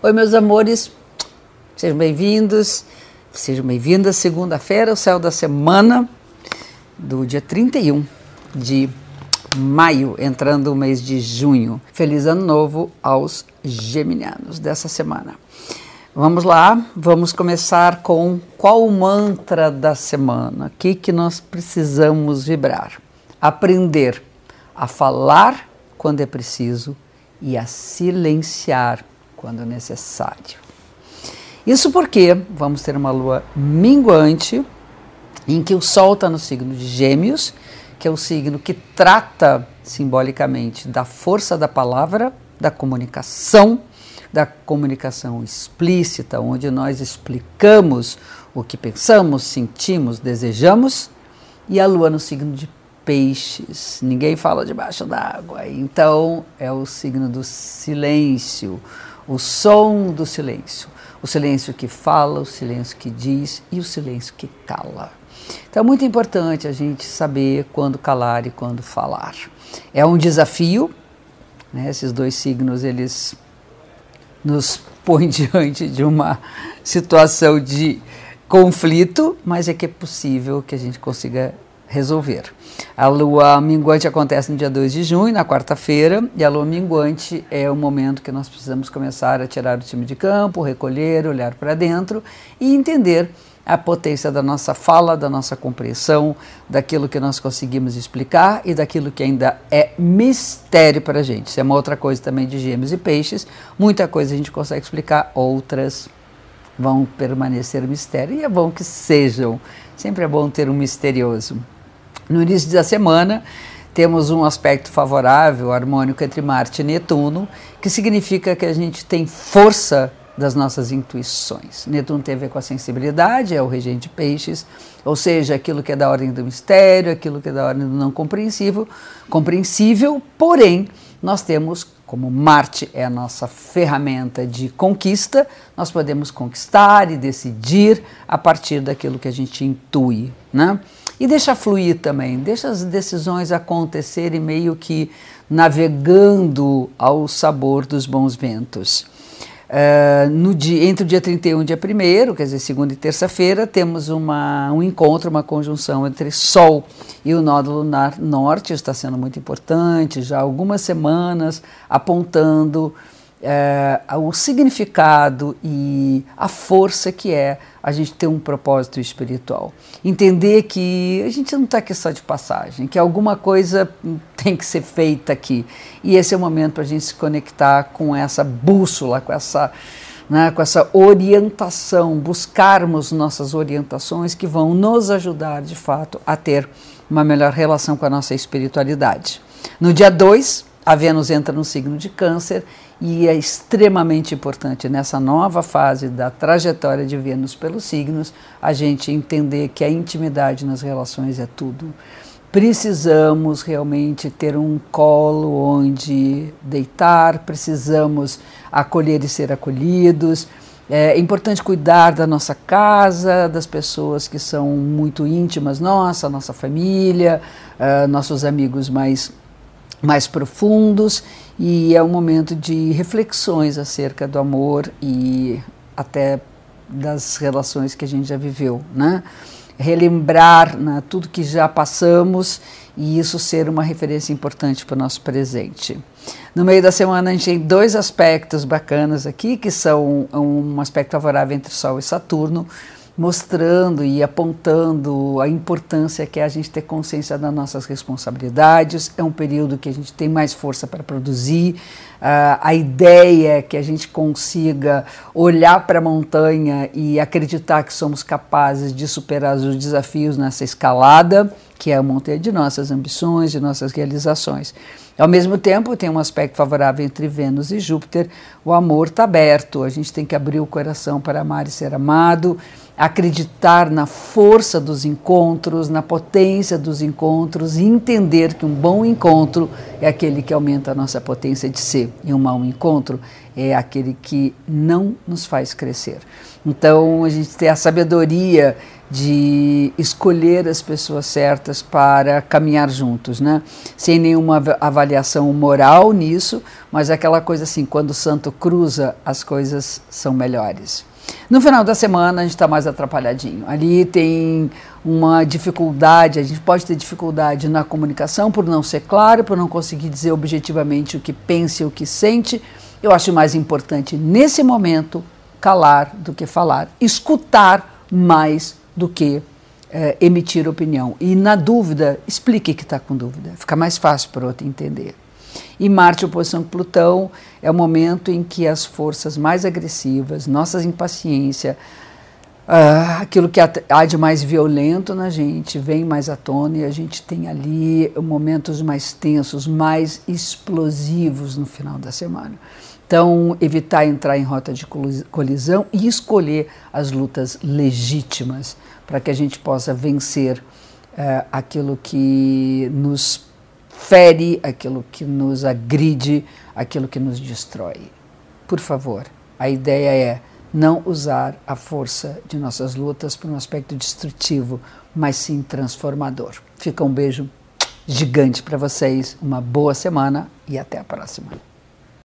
Oi, meus amores, sejam bem-vindos, sejam bem-vindas. Segunda-feira, o céu da semana do dia 31 de maio, entrando o mês de junho. Feliz ano novo aos geminianos dessa semana. Vamos lá, vamos começar com qual o mantra da semana? O que, que nós precisamos vibrar? Aprender a falar quando é preciso e a silenciar quando necessário. Isso porque vamos ter uma lua minguante em que o Sol está no signo de Gêmeos, que é o signo que trata simbolicamente da força da palavra, da comunicação, da comunicação explícita, onde nós explicamos o que pensamos, sentimos, desejamos, e a lua no signo de peixes. Ninguém fala debaixo d'água. Então é o signo do silêncio, o som do silêncio. O silêncio que fala, o silêncio que diz e o silêncio que cala. Então é muito importante a gente saber quando calar e quando falar. É um desafio, né? esses dois signos eles nos põem diante de uma situação de conflito, mas é que é possível que a gente consiga resolver. A lua minguante acontece no dia 2 de junho, na quarta-feira, e a lua minguante é o momento que nós precisamos começar a tirar o time de campo, recolher, olhar para dentro e entender a potência da nossa fala, da nossa compreensão, daquilo que nós conseguimos explicar e daquilo que ainda é mistério para a gente. Isso é uma outra coisa também de gêmeos e peixes. Muita coisa a gente consegue explicar, outras vão permanecer mistério e é bom que sejam. Sempre é bom ter um misterioso. No início da semana, temos um aspecto favorável, harmônico entre Marte e Netuno, que significa que a gente tem força das nossas intuições. Netuno tem a ver com a sensibilidade, é o regente peixes, ou seja, aquilo que é da ordem do mistério, aquilo que é da ordem do não compreensível, compreensível, porém, nós temos, como Marte é a nossa ferramenta de conquista, nós podemos conquistar e decidir a partir daquilo que a gente intui, né? E deixa fluir também, deixa as decisões acontecerem meio que navegando ao sabor dos bons ventos. Uh, no dia, entre o dia 31 e o dia 1, quer dizer, segunda e terça-feira, temos uma, um encontro, uma conjunção entre Sol e o nódulo lunar norte, está sendo muito importante, já há algumas semanas apontando é, o significado e a força que é a gente ter um propósito espiritual. Entender que a gente não está aqui só de passagem, que alguma coisa tem que ser feita aqui. E esse é o momento para a gente se conectar com essa bússola, com essa, né, com essa orientação, buscarmos nossas orientações que vão nos ajudar de fato a ter uma melhor relação com a nossa espiritualidade. No dia 2, a Vênus entra no signo de Câncer e é extremamente importante nessa nova fase da trajetória de Vênus pelos signos a gente entender que a intimidade nas relações é tudo. Precisamos realmente ter um colo onde deitar, precisamos acolher e ser acolhidos. É importante cuidar da nossa casa, das pessoas que são muito íntimas nossa, nossa família, uh, nossos amigos mais mais profundos e é um momento de reflexões acerca do amor e até das relações que a gente já viveu, né? Relembrar né, tudo que já passamos e isso ser uma referência importante para o nosso presente. No meio da semana a gente tem dois aspectos bacanas aqui, que são um aspecto favorável entre Sol e Saturno, mostrando e apontando a importância que é a gente ter consciência das nossas responsabilidades. É um período que a gente tem mais força para produzir. Uh, a ideia é que a gente consiga olhar para a montanha e acreditar que somos capazes de superar os desafios nessa escalada, que é a montanha de nossas ambições, de nossas realizações. Ao mesmo tempo, tem um aspecto favorável entre Vênus e Júpiter, o amor está aberto, a gente tem que abrir o coração para amar e ser amado acreditar na força dos encontros, na potência dos encontros e entender que um bom encontro é aquele que aumenta a nossa potência de ser e um mau encontro é aquele que não nos faz crescer. Então a gente tem a sabedoria de escolher as pessoas certas para caminhar juntos, né? Sem nenhuma avaliação moral nisso, mas aquela coisa assim, quando o santo cruza, as coisas são melhores. No final da semana a gente está mais atrapalhadinho. Ali tem uma dificuldade, a gente pode ter dificuldade na comunicação por não ser claro, por não conseguir dizer objetivamente o que pensa e o que sente. Eu acho mais importante nesse momento calar do que falar, escutar mais do que é, emitir opinião. E na dúvida, explique que está com dúvida, fica mais fácil para o outro entender. E Marte, oposição com Plutão, é o momento em que as forças mais agressivas, nossas impaciência, uh, aquilo que há de mais violento na gente, vem mais à tona e a gente tem ali momentos mais tensos, mais explosivos no final da semana. Então, evitar entrar em rota de colisão e escolher as lutas legítimas para que a gente possa vencer uh, aquilo que nos fere, aquilo que nos agride, aquilo que nos destrói. Por favor, a ideia é não usar a força de nossas lutas para um aspecto destrutivo, mas sim transformador. Fica um beijo gigante para vocês, uma boa semana e até a próxima.